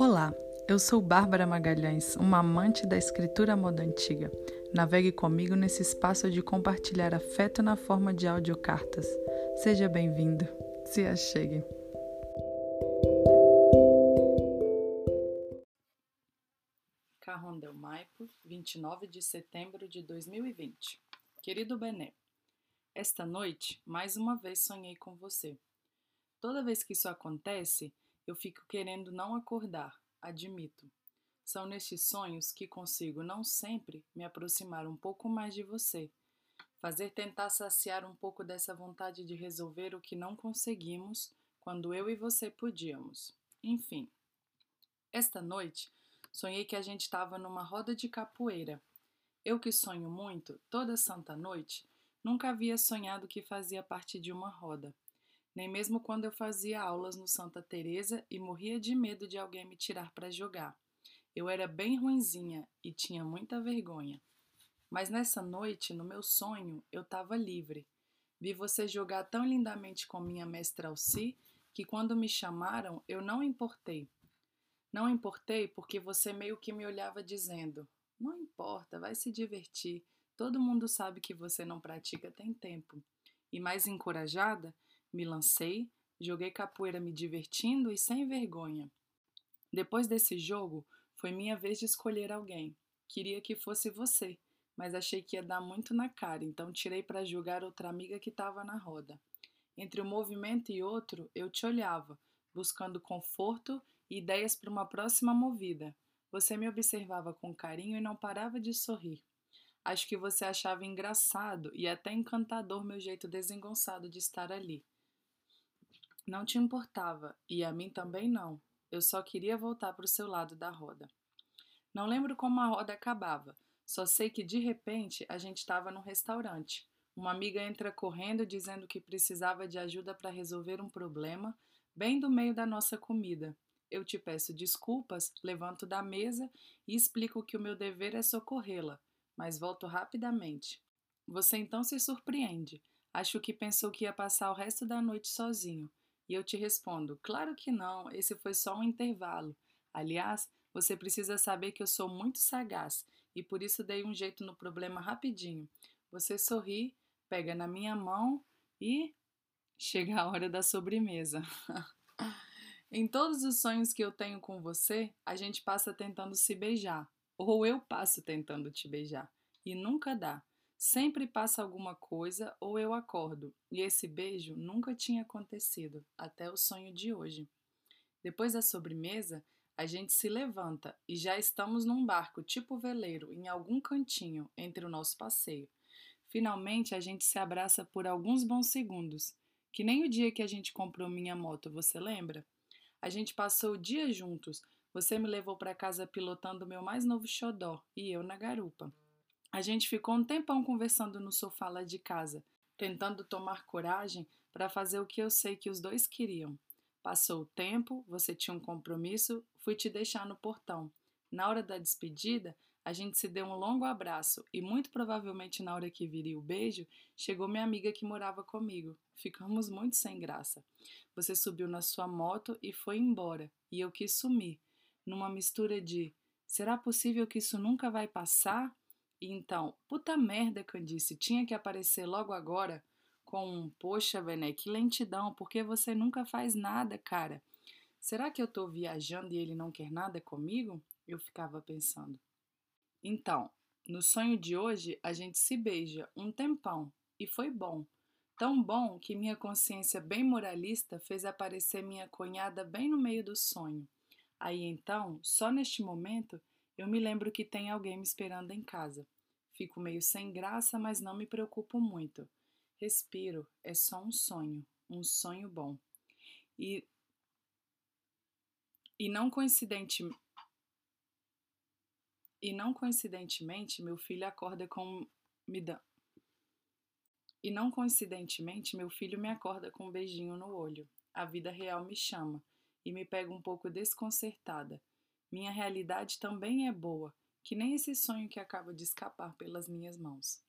Olá, eu sou Bárbara Magalhães, uma amante da escritura moda antiga. Navegue comigo nesse espaço de compartilhar afeto na forma de audiocartas. Seja bem-vindo, se achegue. Carrondel Maipo, 29 de setembro de 2020. Querido Bené, esta noite, mais uma vez sonhei com você. Toda vez que isso acontece, eu fico querendo não acordar, admito. São nestes sonhos que consigo não sempre me aproximar um pouco mais de você, fazer tentar saciar um pouco dessa vontade de resolver o que não conseguimos quando eu e você podíamos. Enfim, esta noite sonhei que a gente estava numa roda de capoeira. Eu que sonho muito, toda santa noite, nunca havia sonhado que fazia parte de uma roda nem mesmo quando eu fazia aulas no Santa Teresa e morria de medo de alguém me tirar para jogar. Eu era bem ruinzinha e tinha muita vergonha. Mas nessa noite, no meu sonho, eu estava livre. Vi você jogar tão lindamente com minha mestra Alci que quando me chamaram, eu não importei. Não importei porque você meio que me olhava dizendo: Não importa, vai se divertir. Todo mundo sabe que você não pratica tem tempo. E mais encorajada, me lancei, joguei capoeira me divertindo e sem vergonha. Depois desse jogo, foi minha vez de escolher alguém. Queria que fosse você, mas achei que ia dar muito na cara, então tirei para julgar outra amiga que estava na roda. Entre um movimento e outro, eu te olhava, buscando conforto e ideias para uma próxima movida. Você me observava com carinho e não parava de sorrir. Acho que você achava engraçado e até encantador meu jeito desengonçado de estar ali. Não te importava, e a mim também não. Eu só queria voltar para o seu lado da roda. Não lembro como a roda acabava, só sei que de repente a gente estava num restaurante. Uma amiga entra correndo dizendo que precisava de ajuda para resolver um problema, bem do meio da nossa comida. Eu te peço desculpas, levanto da mesa e explico que o meu dever é socorrê-la, mas volto rapidamente. Você então se surpreende. Acho que pensou que ia passar o resto da noite sozinho. E eu te respondo: claro que não, esse foi só um intervalo. Aliás, você precisa saber que eu sou muito sagaz e por isso dei um jeito no problema rapidinho. Você sorri, pega na minha mão e chega a hora da sobremesa. em todos os sonhos que eu tenho com você, a gente passa tentando se beijar, ou eu passo tentando te beijar, e nunca dá. Sempre passa alguma coisa ou eu acordo, e esse beijo nunca tinha acontecido, até o sonho de hoje. Depois da sobremesa, a gente se levanta e já estamos num barco tipo veleiro, em algum cantinho entre o nosso passeio. Finalmente a gente se abraça por alguns bons segundos, que nem o dia que a gente comprou minha moto, você lembra? A gente passou o dia juntos. Você me levou para casa pilotando meu mais novo xodó e eu na garupa. A gente ficou um tempão conversando no sofá lá de casa, tentando tomar coragem para fazer o que eu sei que os dois queriam. Passou o tempo, você tinha um compromisso, fui te deixar no portão. Na hora da despedida, a gente se deu um longo abraço e, muito provavelmente na hora que viria o beijo, chegou minha amiga que morava comigo. Ficamos muito sem graça. Você subiu na sua moto e foi embora, e eu quis sumir, numa mistura de: será possível que isso nunca vai passar? Então, puta merda, Candice, tinha que aparecer logo agora com um, poxa, Vené, que lentidão, porque você nunca faz nada, cara. Será que eu tô viajando e ele não quer nada comigo? Eu ficava pensando. Então, no sonho de hoje, a gente se beija um tempão e foi bom. Tão bom que minha consciência bem moralista fez aparecer minha cunhada bem no meio do sonho. Aí então, só neste momento, eu me lembro que tem alguém me esperando em casa. Fico meio sem graça, mas não me preocupo muito. Respiro, é só um sonho, um sonho bom. E e não coincidente e não coincidentemente, meu filho acorda com me dá E não coincidentemente, meu filho me acorda com um beijinho no olho. A vida real me chama e me pega um pouco desconcertada. Minha realidade também é boa, que nem esse sonho que acaba de escapar pelas minhas mãos.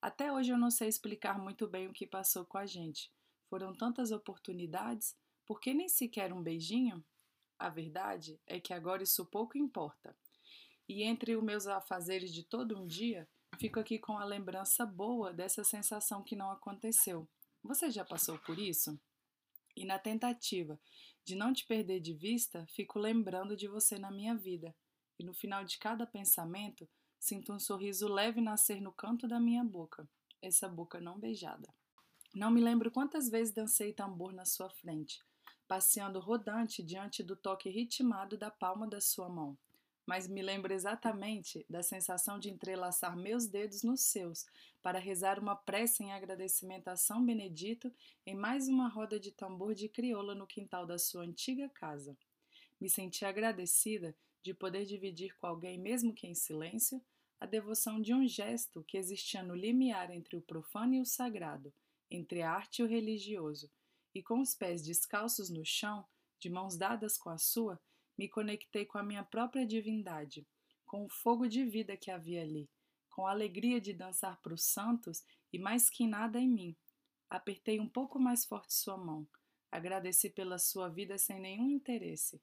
Até hoje eu não sei explicar muito bem o que passou com a gente. Foram tantas oportunidades, por que nem sequer um beijinho? A verdade é que agora isso pouco importa. E entre os meus afazeres de todo um dia, fico aqui com a lembrança boa dessa sensação que não aconteceu. Você já passou por isso? E na tentativa de não te perder de vista, fico lembrando de você na minha vida. E no final de cada pensamento, sinto um sorriso leve nascer no canto da minha boca, essa boca não beijada. Não me lembro quantas vezes dancei tambor na sua frente, passeando rodante diante do toque ritmado da palma da sua mão mas me lembro exatamente da sensação de entrelaçar meus dedos nos seus para rezar uma prece em agradecimento a São Benedito em mais uma roda de tambor de crioula no quintal da sua antiga casa. Me senti agradecida de poder dividir com alguém, mesmo que em silêncio, a devoção de um gesto que existia no limiar entre o profano e o sagrado, entre a arte e o religioso, e com os pés descalços no chão, de mãos dadas com a sua, me conectei com a minha própria divindade, com o fogo de vida que havia ali, com a alegria de dançar para os santos e mais que nada em mim. Apertei um pouco mais forte sua mão. Agradeci pela sua vida sem nenhum interesse.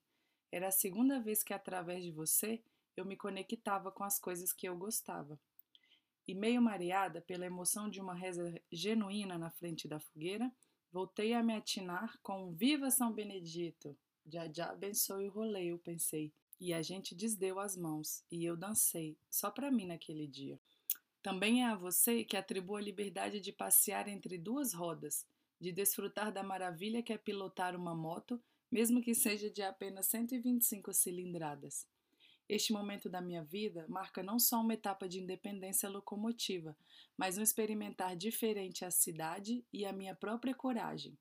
Era a segunda vez que, através de você, eu me conectava com as coisas que eu gostava. E meio mareada pela emoção de uma reza genuína na frente da fogueira, voltei a me atinar com Viva São Benedito! Já já abençoe o rolê, eu pensei. E a gente desdeu as mãos e eu dancei, só para mim naquele dia. Também é a você que atribuo a liberdade de passear entre duas rodas, de desfrutar da maravilha que é pilotar uma moto, mesmo que seja de apenas 125 cilindradas. Este momento da minha vida marca não só uma etapa de independência locomotiva, mas um experimentar diferente a cidade e a minha própria coragem.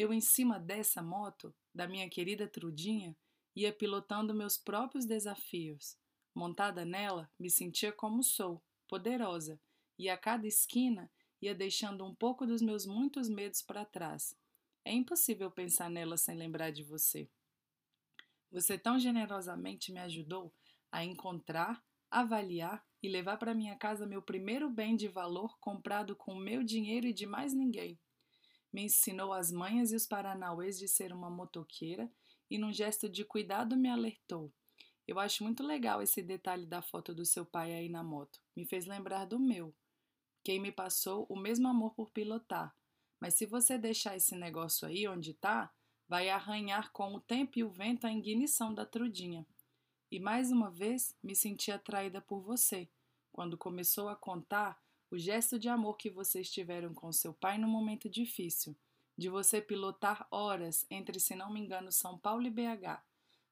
Eu, em cima dessa moto, da minha querida Trudinha, ia pilotando meus próprios desafios. Montada nela, me sentia como sou, poderosa, e a cada esquina ia deixando um pouco dos meus muitos medos para trás. É impossível pensar nela sem lembrar de você. Você tão generosamente me ajudou a encontrar, avaliar e levar para minha casa meu primeiro bem de valor comprado com meu dinheiro e de mais ninguém me ensinou as manhas e os paranauês de ser uma motoqueira e, num gesto de cuidado, me alertou. Eu acho muito legal esse detalhe da foto do seu pai aí na moto. Me fez lembrar do meu. Quem me passou o mesmo amor por pilotar. Mas se você deixar esse negócio aí onde tá, vai arranhar com o tempo e o vento a ignição da trudinha. E mais uma vez me senti atraída por você, quando começou a contar o gesto de amor que vocês tiveram com seu pai no momento difícil, de você pilotar horas entre, se não me engano, São Paulo e BH,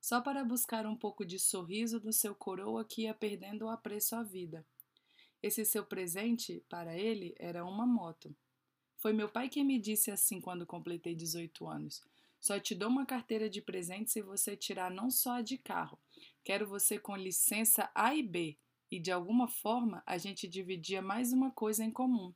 só para buscar um pouco de sorriso do seu coroa que ia perdendo o apreço à vida. Esse seu presente, para ele, era uma moto. Foi meu pai quem me disse assim quando completei 18 anos. Só te dou uma carteira de presente se você tirar não só a de carro. Quero você com licença A e B e de alguma forma a gente dividia mais uma coisa em comum.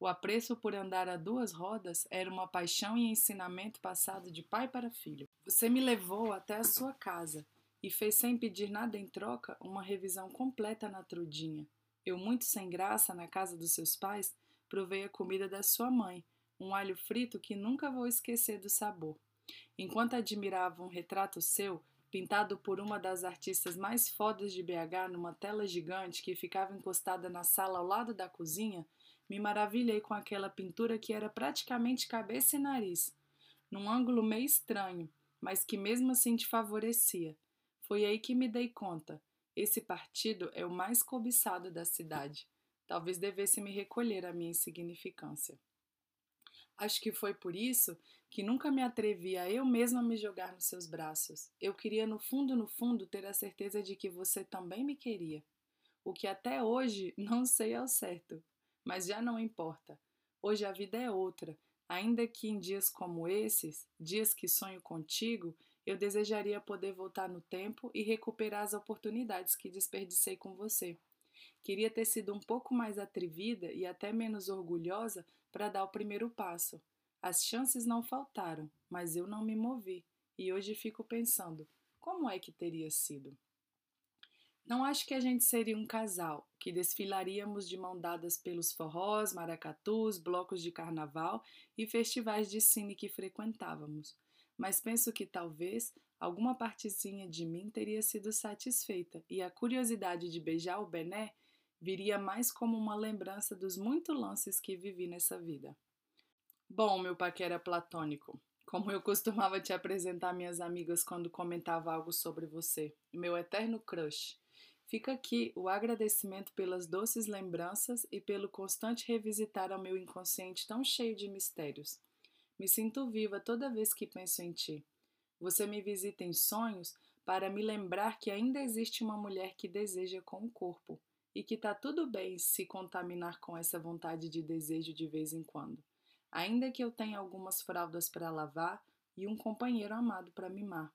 O apreço por andar a duas rodas era uma paixão e ensinamento passado de pai para filho. Você me levou até a sua casa e fez sem pedir nada em troca uma revisão completa na trudinha. Eu, muito sem graça, na casa dos seus pais, provei a comida da sua mãe, um alho frito que nunca vou esquecer do sabor. Enquanto admirava um retrato seu, pintado por uma das artistas mais fodas de BH numa tela gigante que ficava encostada na sala ao lado da cozinha, me maravilhei com aquela pintura que era praticamente cabeça e nariz, num ângulo meio estranho, mas que mesmo assim te favorecia. Foi aí que me dei conta. Esse partido é o mais cobiçado da cidade. Talvez devesse me recolher à minha insignificância. Acho que foi por isso que nunca me atrevi a eu mesma me jogar nos seus braços. Eu queria, no fundo, no fundo, ter a certeza de que você também me queria. O que até hoje não sei ao certo, mas já não importa. Hoje a vida é outra, ainda que em dias como esses, dias que sonho contigo, eu desejaria poder voltar no tempo e recuperar as oportunidades que desperdicei com você. Queria ter sido um pouco mais atrevida e até menos orgulhosa para dar o primeiro passo. As chances não faltaram, mas eu não me movi e hoje fico pensando: como é que teria sido? Não acho que a gente seria um casal, que desfilaríamos de mão dadas pelos forrós, maracatus, blocos de carnaval e festivais de cine que frequentávamos, mas penso que talvez alguma partezinha de mim teria sido satisfeita e a curiosidade de beijar o Bené viria mais como uma lembrança dos muitos lances que vivi nessa vida. Bom, meu paquera platônico, como eu costumava te apresentar minhas amigas quando comentava algo sobre você, meu eterno crush. Fica aqui o agradecimento pelas doces lembranças e pelo constante revisitar ao meu inconsciente tão cheio de mistérios. Me sinto viva toda vez que penso em ti. Você me visita em sonhos para me lembrar que ainda existe uma mulher que deseja com o corpo e que tá tudo bem se contaminar com essa vontade de desejo de vez em quando. Ainda que eu tenha algumas fraldas para lavar e um companheiro amado para mimar.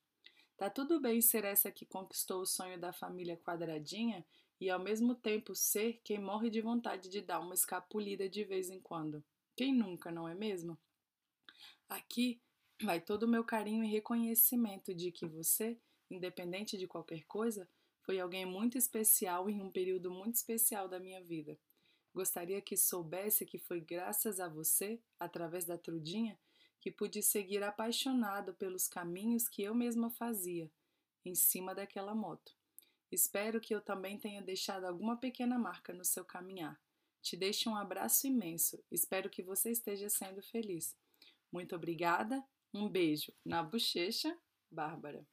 Tá tudo bem ser essa que conquistou o sonho da família quadradinha e ao mesmo tempo ser quem morre de vontade de dar uma escapulida de vez em quando. Quem nunca, não é mesmo? Aqui vai todo o meu carinho e reconhecimento de que você, independente de qualquer coisa, foi alguém muito especial em um período muito especial da minha vida. Gostaria que soubesse que foi graças a você, através da Trudinha, que pude seguir apaixonado pelos caminhos que eu mesma fazia, em cima daquela moto. Espero que eu também tenha deixado alguma pequena marca no seu caminhar. Te deixo um abraço imenso. Espero que você esteja sendo feliz. Muito obrigada. Um beijo na bochecha, Bárbara.